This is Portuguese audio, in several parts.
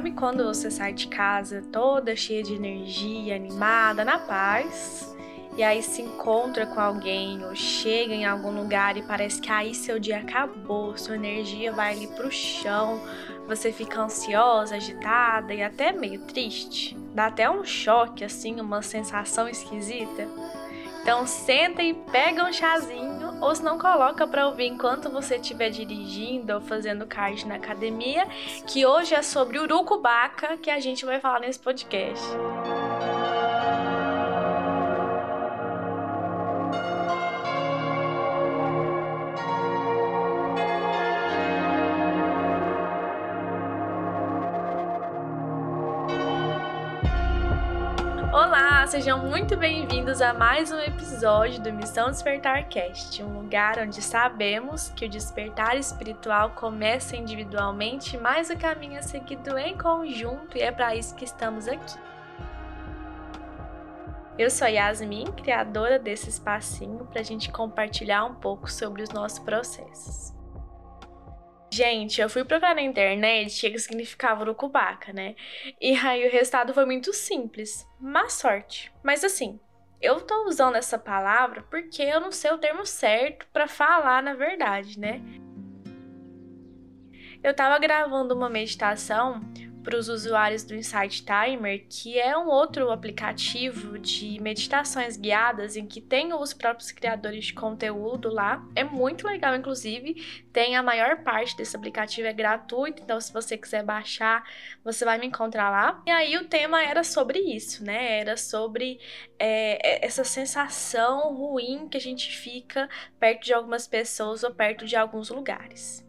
Sabe quando você sai de casa toda cheia de energia, animada, na paz? E aí se encontra com alguém ou chega em algum lugar e parece que aí seu dia acabou, sua energia vai ali pro chão, você fica ansiosa, agitada e até meio triste. Dá até um choque, assim, uma sensação esquisita. Então senta e pega um chazinho ou se não coloca para ouvir enquanto você estiver dirigindo ou fazendo cardio na academia, que hoje é sobre urucubaca que a gente vai falar nesse podcast. Sejam muito bem-vindos a mais um episódio do Missão Despertar Cast, um lugar onde sabemos que o despertar espiritual começa individualmente, mas o caminho é seguido em conjunto e é para isso que estamos aqui. Eu sou Yasmin, criadora desse espacinho para a gente compartilhar um pouco sobre os nossos processos. Gente, eu fui procurar na internet o que significava urucubaca, né? E aí o resultado foi muito simples. Má sorte. Mas assim, eu tô usando essa palavra porque eu não sei o termo certo para falar na verdade, né? Eu tava gravando uma meditação para os usuários do Insight Timer, que é um outro aplicativo de meditações guiadas em que tem os próprios criadores de conteúdo lá. É muito legal, inclusive. Tem a maior parte desse aplicativo é gratuito, então se você quiser baixar, você vai me encontrar lá. E aí o tema era sobre isso, né? Era sobre é, essa sensação ruim que a gente fica perto de algumas pessoas ou perto de alguns lugares.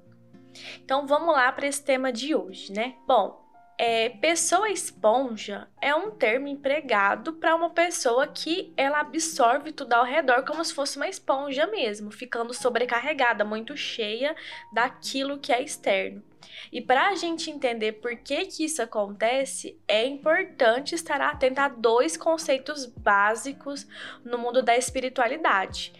Então vamos lá para esse tema de hoje, né? Bom, é, pessoa esponja é um termo empregado para uma pessoa que ela absorve tudo ao redor como se fosse uma esponja mesmo, ficando sobrecarregada, muito cheia daquilo que é externo. E para a gente entender por que, que isso acontece, é importante estar atento a dois conceitos básicos no mundo da espiritualidade.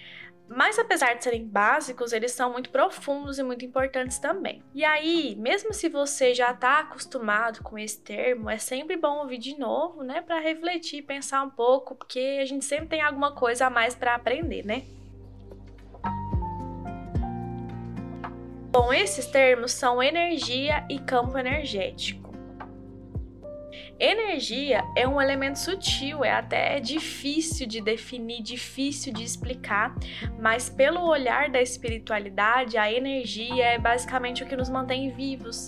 Mas apesar de serem básicos, eles são muito profundos e muito importantes também. E aí, mesmo se você já está acostumado com esse termo, é sempre bom ouvir de novo, né, para refletir, pensar um pouco, porque a gente sempre tem alguma coisa a mais para aprender, né? Bom, esses termos são energia e campo energético. Energia é um elemento sutil, é até difícil de definir, difícil de explicar, mas pelo olhar da espiritualidade, a energia é basicamente o que nos mantém vivos.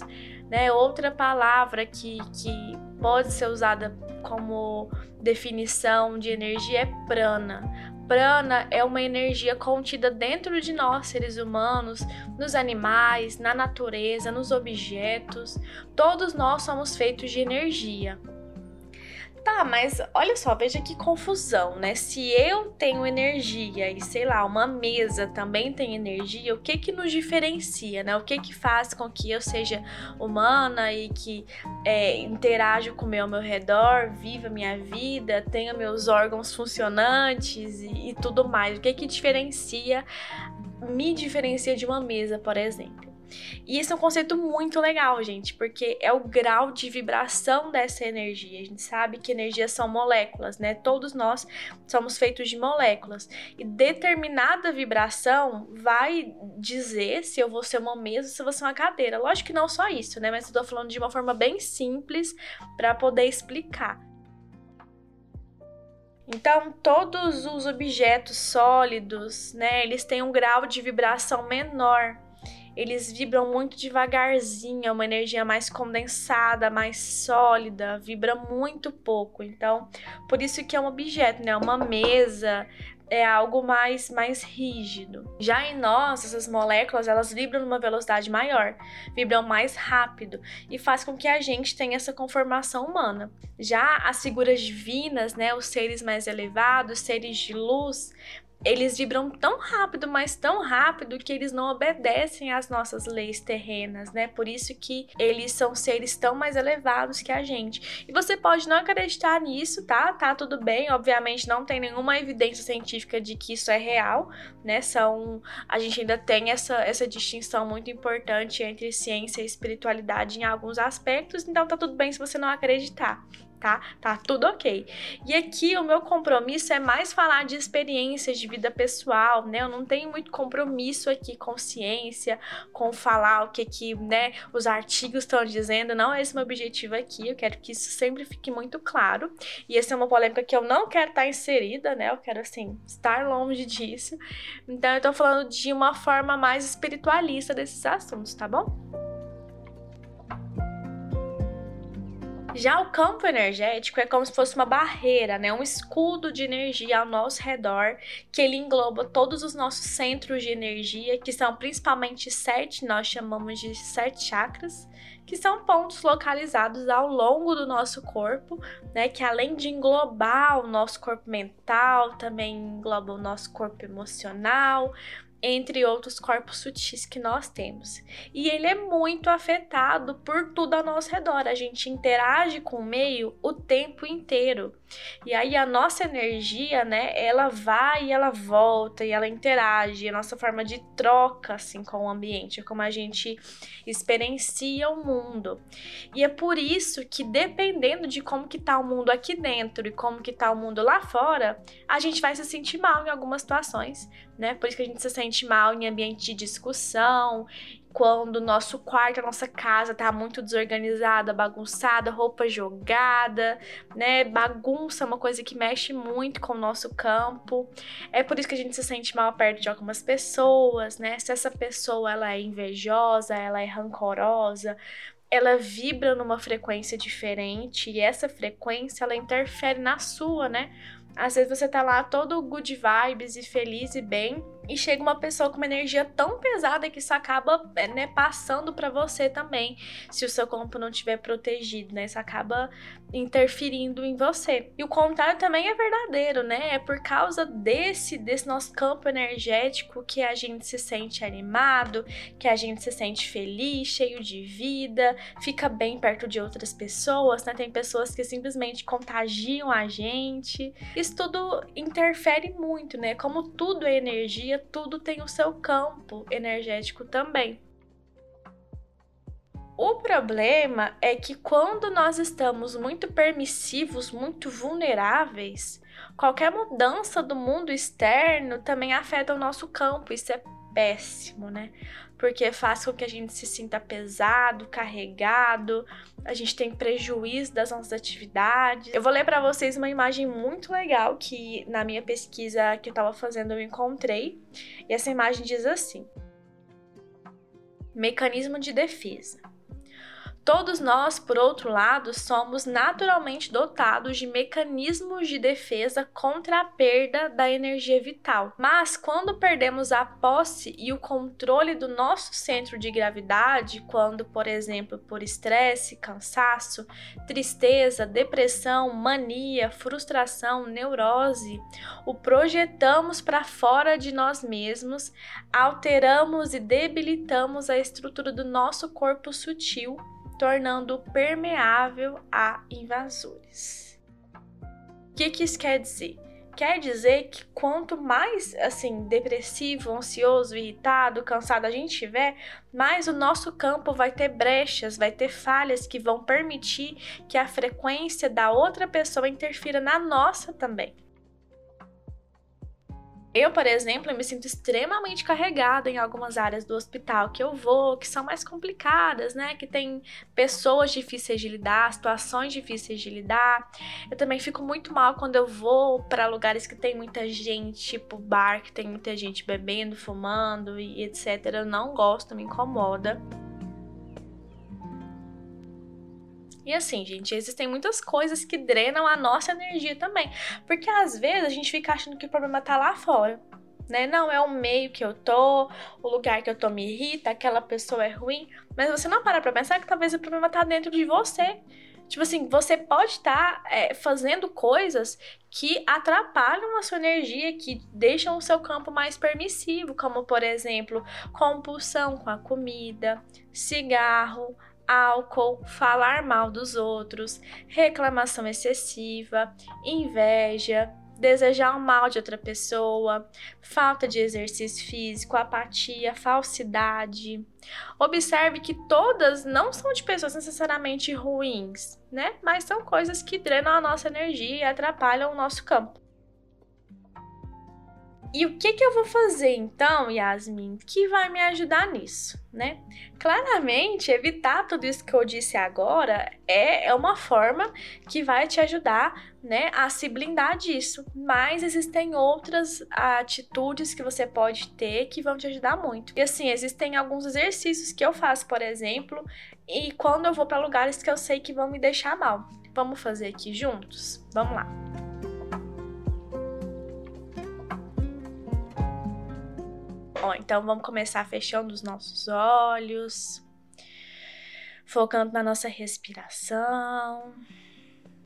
Né? Outra palavra que, que pode ser usada como definição de energia é prana. Prana é uma energia contida dentro de nós, seres humanos, nos animais, na natureza, nos objetos. Todos nós somos feitos de energia. Tá, mas olha só, veja que confusão, né? Se eu tenho energia e sei lá, uma mesa também tem energia, o que que nos diferencia, né? O que que faz com que eu seja humana e que é, interaja com o meu ao meu redor, viva minha vida, tenha meus órgãos funcionantes e, e tudo mais? O que que diferencia, me diferencia de uma mesa, por exemplo? E isso é um conceito muito legal, gente, porque é o grau de vibração dessa energia. A gente sabe que energias são moléculas, né? Todos nós somos feitos de moléculas. E determinada vibração vai dizer se eu vou ser uma mesa ou se eu vou ser uma cadeira. Lógico que não só isso, né? Mas eu tô falando de uma forma bem simples para poder explicar. Então, todos os objetos sólidos, né, eles têm um grau de vibração menor eles vibram muito devagarzinho, é uma energia mais condensada, mais sólida, vibra muito pouco. Então, por isso que é um objeto, né? Uma mesa é algo mais mais rígido. Já em nós, essas moléculas, elas vibram numa velocidade maior, vibram mais rápido e faz com que a gente tenha essa conformação humana. Já as figuras divinas, né, os seres mais elevados, seres de luz, eles vibram tão rápido, mas tão rápido que eles não obedecem às nossas leis terrenas, né? Por isso que eles são seres tão mais elevados que a gente. E você pode não acreditar nisso, tá? Tá tudo bem. Obviamente não tem nenhuma evidência científica de que isso é real, né? São a gente ainda tem essa essa distinção muito importante entre ciência e espiritualidade em alguns aspectos, então tá tudo bem se você não acreditar tá? Tá tudo ok. E aqui o meu compromisso é mais falar de experiências de vida pessoal, né? Eu não tenho muito compromisso aqui com ciência, com falar o que que, né, os artigos estão dizendo, não é esse meu objetivo aqui. Eu quero que isso sempre fique muito claro. E essa é uma polêmica que eu não quero estar inserida, né? Eu quero assim estar longe disso. Então eu tô falando de uma forma mais espiritualista desses assuntos, tá bom? Já o campo energético é como se fosse uma barreira, né? um escudo de energia ao nosso redor, que ele engloba todos os nossos centros de energia, que são principalmente sete, nós chamamos de sete chakras, que são pontos localizados ao longo do nosso corpo, né? Que além de englobar o nosso corpo mental, também engloba o nosso corpo emocional, entre outros corpos sutis que nós temos. E ele é muito afetado por tudo ao nosso redor. A gente interage com o meio o tempo inteiro. E aí a nossa energia, né, ela vai e ela volta e ela interage, a nossa forma de troca assim com o ambiente, é como a gente experiencia o mundo. E é por isso que dependendo de como que tá o mundo aqui dentro e como que tá o mundo lá fora, a gente vai se sentir mal em algumas situações, né? Por isso que a gente se sente mal em ambiente de discussão, quando o nosso quarto, a nossa casa tá muito desorganizada, bagunçada, roupa jogada, né? Bagunça é uma coisa que mexe muito com o nosso campo. É por isso que a gente se sente mal perto de algumas pessoas, né? Se essa pessoa ela é invejosa, ela é rancorosa, ela vibra numa frequência diferente e essa frequência ela interfere na sua, né? Às vezes você tá lá todo good vibes e feliz e bem, e chega uma pessoa com uma energia tão pesada que isso acaba é, né, passando para você também, se o seu corpo não estiver protegido, né? Isso acaba interferindo em você. E o contrário também é verdadeiro, né? É por causa desse desse nosso campo energético que a gente se sente animado, que a gente se sente feliz, cheio de vida, fica bem perto de outras pessoas, né? Tem pessoas que simplesmente contagiam a gente. Isso tudo interfere muito, né? Como tudo é energia tudo tem o seu campo energético também. O problema é que quando nós estamos muito permissivos, muito vulneráveis, qualquer mudança do mundo externo também afeta o nosso campo. Isso é péssimo, né? Porque faz com que a gente se sinta pesado, carregado, a gente tem prejuízo das nossas atividades. Eu vou ler para vocês uma imagem muito legal que na minha pesquisa que eu estava fazendo eu encontrei. E essa imagem diz assim: Mecanismo de defesa. Todos nós, por outro lado, somos naturalmente dotados de mecanismos de defesa contra a perda da energia vital. Mas quando perdemos a posse e o controle do nosso centro de gravidade, quando, por exemplo, por estresse, cansaço, tristeza, depressão, mania, frustração, neurose, o projetamos para fora de nós mesmos, alteramos e debilitamos a estrutura do nosso corpo sutil tornando permeável a invasores. O que, que isso quer dizer? Quer dizer que quanto mais assim depressivo, ansioso, irritado, cansado a gente tiver, mais o nosso campo vai ter brechas, vai ter falhas que vão permitir que a frequência da outra pessoa interfira na nossa também. Eu, por exemplo, me sinto extremamente carregada em algumas áreas do hospital que eu vou, que são mais complicadas, né? Que tem pessoas difíceis de lidar, situações difíceis de lidar. Eu também fico muito mal quando eu vou para lugares que tem muita gente, tipo bar, que tem muita gente bebendo, fumando e etc. Eu não gosto, me incomoda. E assim, gente, existem muitas coisas que drenam a nossa energia também. Porque às vezes a gente fica achando que o problema tá lá fora. Né? Não é o meio que eu tô, o lugar que eu tô me irrita, aquela pessoa é ruim, mas você não para pra pensar que talvez o problema tá dentro de você. Tipo assim, você pode estar tá, é, fazendo coisas que atrapalham a sua energia, que deixam o seu campo mais permissivo, como por exemplo, compulsão com a comida, cigarro, álcool, falar mal dos outros, reclamação excessiva, inveja, desejar o mal de outra pessoa, falta de exercício físico, apatia, falsidade. Observe que todas não são de pessoas necessariamente ruins, né? Mas são coisas que drenam a nossa energia e atrapalham o nosso campo. E o que, que eu vou fazer então, Yasmin, que vai me ajudar nisso, né? Claramente, evitar tudo isso que eu disse agora é, é uma forma que vai te ajudar, né, a se blindar disso. Mas existem outras atitudes que você pode ter que vão te ajudar muito. E assim, existem alguns exercícios que eu faço, por exemplo, e quando eu vou para lugares que eu sei que vão me deixar mal. Vamos fazer aqui juntos? Vamos lá. Ó, então vamos começar fechando os nossos olhos, focando na nossa respiração.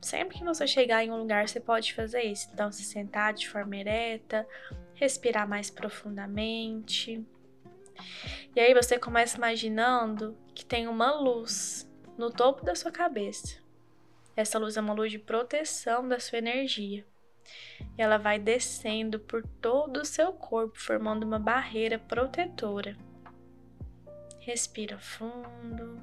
Sempre que você chegar em um lugar, você pode fazer isso. Então, se sentar de forma ereta, respirar mais profundamente. E aí você começa imaginando que tem uma luz no topo da sua cabeça. Essa luz é uma luz de proteção da sua energia e ela vai descendo por todo o seu corpo, formando uma barreira protetora. Respira fundo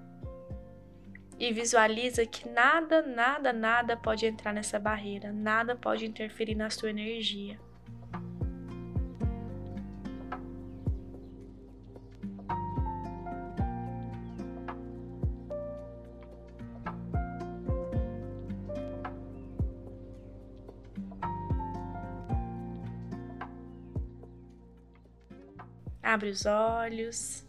e visualiza que nada, nada, nada pode entrar nessa barreira, nada pode interferir na sua energia. Abre os olhos.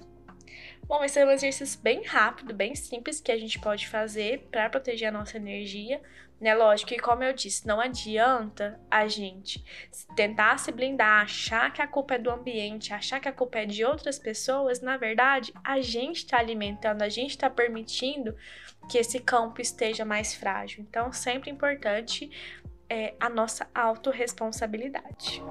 Bom, esse é um exercício bem rápido, bem simples que a gente pode fazer para proteger a nossa energia, né? Lógico que, como eu disse, não adianta a gente tentar se blindar, achar que a culpa é do ambiente, achar que a culpa é de outras pessoas. Na verdade, a gente está alimentando, a gente está permitindo que esse campo esteja mais frágil. Então, sempre importante é a nossa autorresponsabilidade.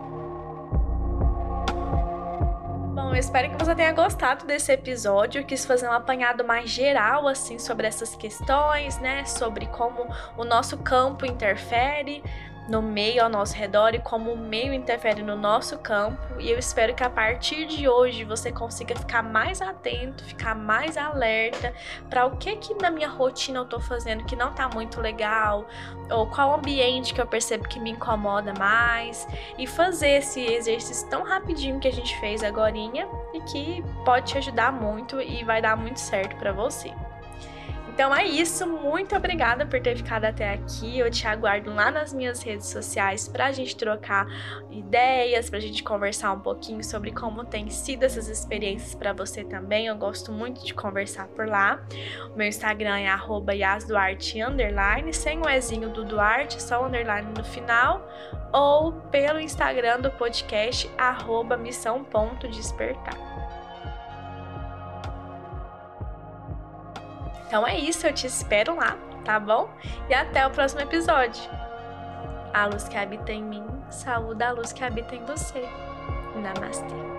Bom, eu espero que você tenha gostado desse episódio. Eu quis fazer um apanhado mais geral, assim, sobre essas questões, né? Sobre como o nosso campo interfere no meio ao nosso redor e como o meio interfere no nosso campo. E eu espero que a partir de hoje você consiga ficar mais atento, ficar mais alerta para o que que na minha rotina eu tô fazendo que não tá muito legal, ou qual ambiente que eu percebo que me incomoda mais e fazer esse exercício tão rapidinho que a gente fez agora e que pode te ajudar muito e vai dar muito certo para você. Então é isso, muito obrigada por ter ficado até aqui. Eu te aguardo lá nas minhas redes sociais para a gente trocar ideias, para a gente conversar um pouquinho sobre como tem sido essas experiências para você também. Eu gosto muito de conversar por lá. O meu Instagram é @yasduarte sem o ezinho do Duarte, só o underline no final, ou pelo Instagram do podcast missão.despertar. Então é isso, eu te espero lá, tá bom? E até o próximo episódio. A luz que habita em mim, saúde a luz que habita em você. Namastê.